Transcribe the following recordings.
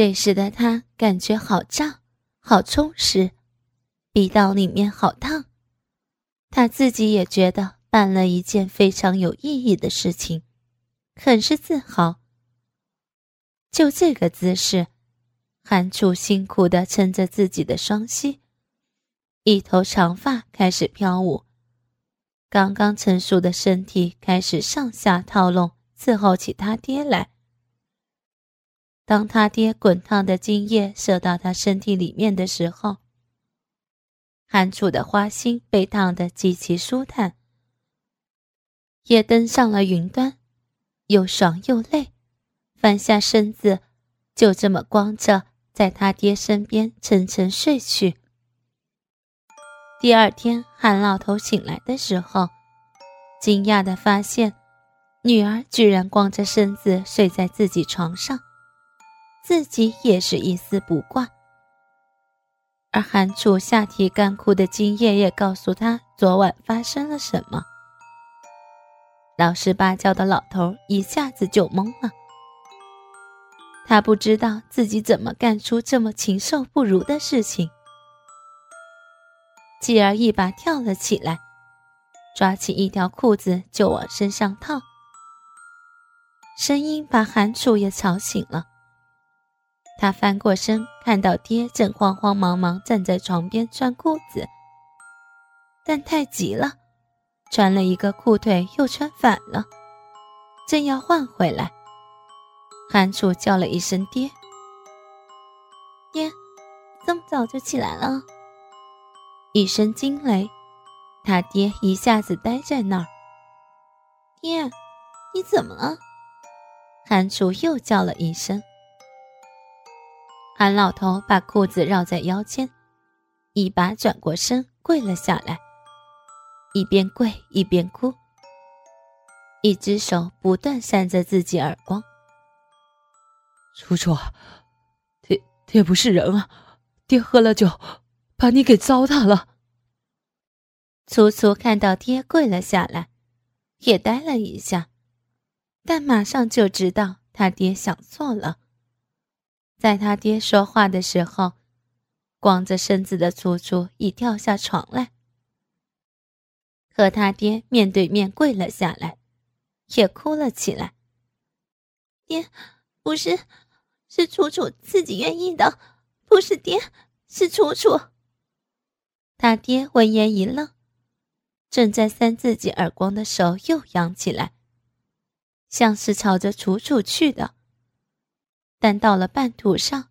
这时的他感觉好胀，好充实，鼻道里面好烫。他自己也觉得办了一件非常有意义的事情，很是自豪。就这个姿势，韩楚辛苦地撑着自己的双膝，一头长发开始飘舞，刚刚成熟的身体开始上下套拢，伺候起他爹来。当他爹滚烫的精液射到他身体里面的时候，韩楚的花心被烫得极其舒坦，也登上了云端，又爽又累，翻下身子，就这么光着在他爹身边沉沉睡去。第二天，韩老头醒来的时候，惊讶地发现，女儿居然光着身子睡在自己床上，自己也是一丝不挂。而韩楚下体干枯的精液也告诉他昨晚发生了什么。老实巴交的老头一下子就懵了，他不知道自己怎么干出这么禽兽不如的事情，继而一把跳了起来，抓起一条裤子就往身上套，声音把韩楚也吵醒了。他翻过身，看到爹正慌慌忙忙站在床边穿裤子，但太急了，穿了一个裤腿又穿反了，正要换回来，韩楚叫了一声“爹”，爹，这么早就起来了？一声惊雷，他爹一下子呆在那儿。爹，你怎么了？韩楚又叫了一声。韩老头把裤子绕在腰间，一把转过身跪了下来，一边跪一边哭，一只手不断扇着自己耳光。楚楚，爹爹不是人啊！爹喝了酒，把你给糟蹋了。楚楚看到爹跪了下来，也呆了一下，但马上就知道他爹想错了。在他爹说话的时候，光着身子的楚楚已跳下床来，和他爹面对面跪了下来，也哭了起来。爹，不是，是楚楚自己愿意的，不是爹，是楚楚。他爹闻言一愣，正在扇自己耳光的手又扬起来，像是朝着楚楚去的。但到了半途上，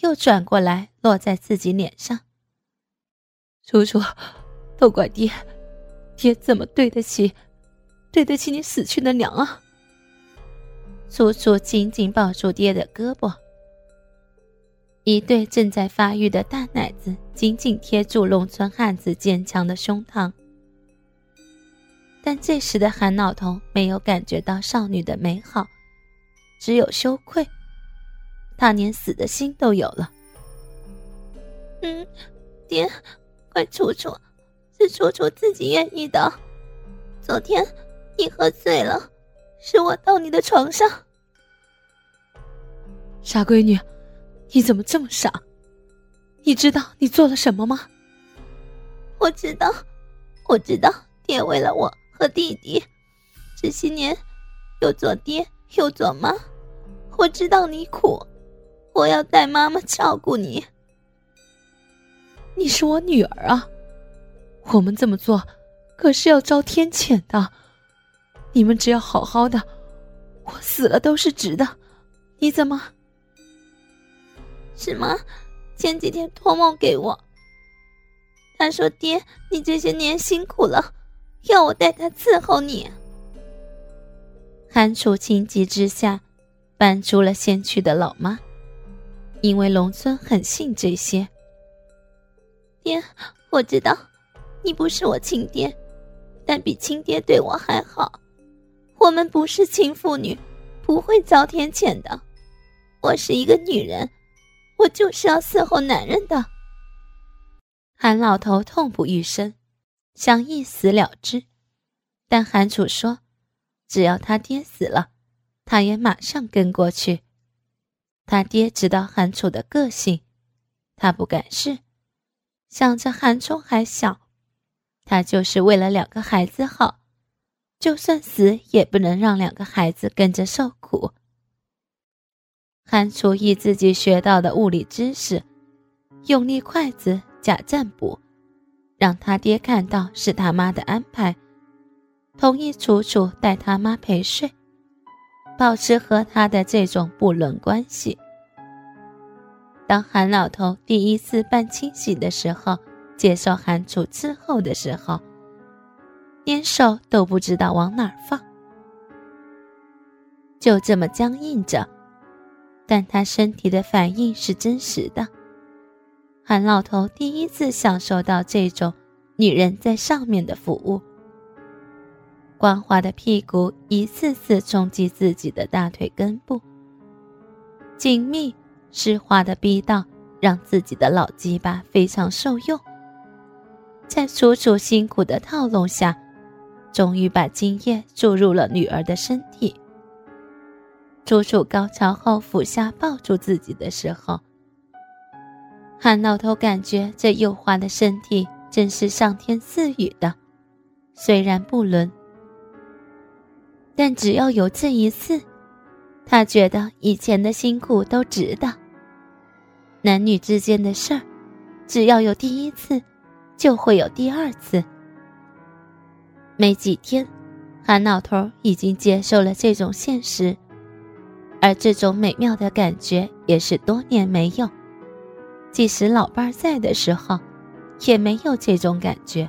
又转过来落在自己脸上。楚楚，都怪爹，爹怎么对得起，对得起你死去的娘啊！楚楚紧紧抱住爹的胳膊，一对正在发育的大奶子紧紧贴住农村汉子坚强的胸膛。但这时的韩老头没有感觉到少女的美好，只有羞愧。他连死的心都有了。嗯，爹，怪楚楚，是楚楚自己愿意的。昨天你喝醉了，是我到你的床上。傻闺女，你怎么这么傻？你知道你做了什么吗？我知道，我知道，爹为了我和弟弟，这些年又做爹又做妈，我知道你苦。我要带妈妈照顾你。你是我女儿啊，我们这么做可是要遭天谴的。你们只要好好的，我死了都是值的。你怎么？是吗？前几天托梦给我，他说：“爹，你这些年辛苦了，要我带他伺候你。”韩楚情急之下，搬出了先去的老妈。因为农村很信这些。爹，我知道，你不是我亲爹，但比亲爹对我还好。我们不是亲父女，不会遭天谴的。我是一个女人，我就是要伺候男人的。韩老头痛不欲生，想一死了之，但韩楚说，只要他爹死了，他也马上跟过去。他爹知道韩楚的个性，他不敢试，想着韩冲还小，他就是为了两个孩子好，就算死也不能让两个孩子跟着受苦。韩楚以自己学到的物理知识，用力筷子假占卜，让他爹看到是他妈的安排，同意楚楚带他妈陪睡。保持和他的这种不伦关系。当韩老头第一次半清醒的时候，接受韩楚伺候的时候，连手都不知道往哪儿放，就这么僵硬着。但他身体的反应是真实的。韩老头第一次享受到这种女人在上面的服务。光滑的屁股一次次冲击自己的大腿根部，紧密湿滑的逼道让自己的老鸡巴非常受用。在楚楚辛苦的套路下，终于把精液注入了女儿的身体。楚楚高潮后俯下抱住自己的时候，韩老头感觉这幼滑的身体真是上天赐予的，虽然不伦。但只要有这一次，他觉得以前的辛苦都值得。男女之间的事儿，只要有第一次，就会有第二次。没几天，韩老头已经接受了这种现实，而这种美妙的感觉也是多年没有，即使老伴在的时候，也没有这种感觉。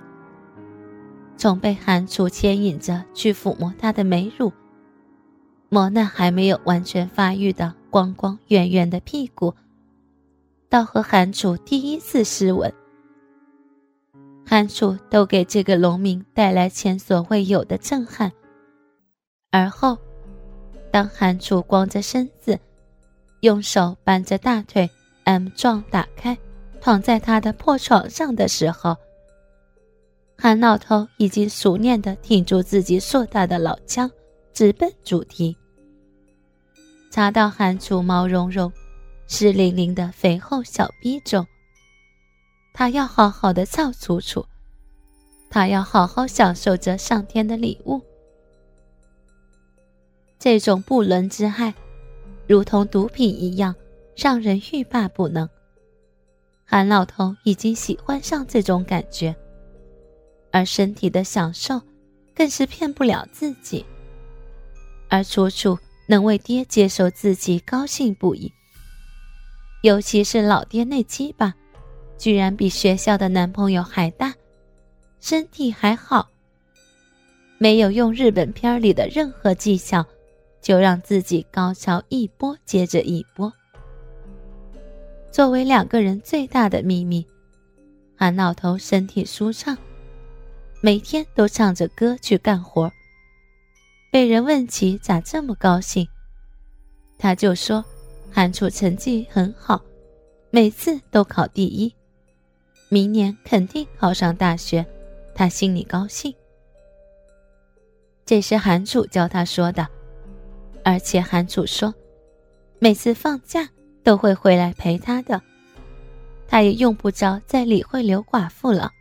总被韩楚牵引着去抚摸她的美乳，摸那还没有完全发育的光光圆圆的屁股，到和韩楚第一次湿吻，韩楚都给这个农民带来前所未有的震撼。而后，当韩楚光着身子，用手扳着大腿 M 状打开，躺在他的破床上的时候。韩老头已经熟练地挺住自己硕大的老腔，直奔主题。查到韩楚毛茸茸、湿淋淋的肥厚小逼中。他要好好的造楚楚，他要好好享受着上天的礼物。这种不伦之爱，如同毒品一样，让人欲罢不能。韩老头已经喜欢上这种感觉。而身体的享受，更是骗不了自己。而楚楚能为爹接受自己，高兴不已。尤其是老爹那鸡巴，居然比学校的男朋友还大，身体还好。没有用日本片里的任何技巧，就让自己高潮一波接着一波。作为两个人最大的秘密，韩老头身体舒畅。每天都唱着歌去干活。被人问起咋这么高兴，他就说：“韩楚成绩很好，每次都考第一，明年肯定考上大学，他心里高兴。”这是韩楚教他说的，而且韩楚说，每次放假都会回来陪他的，他也用不着再理会刘寡妇了。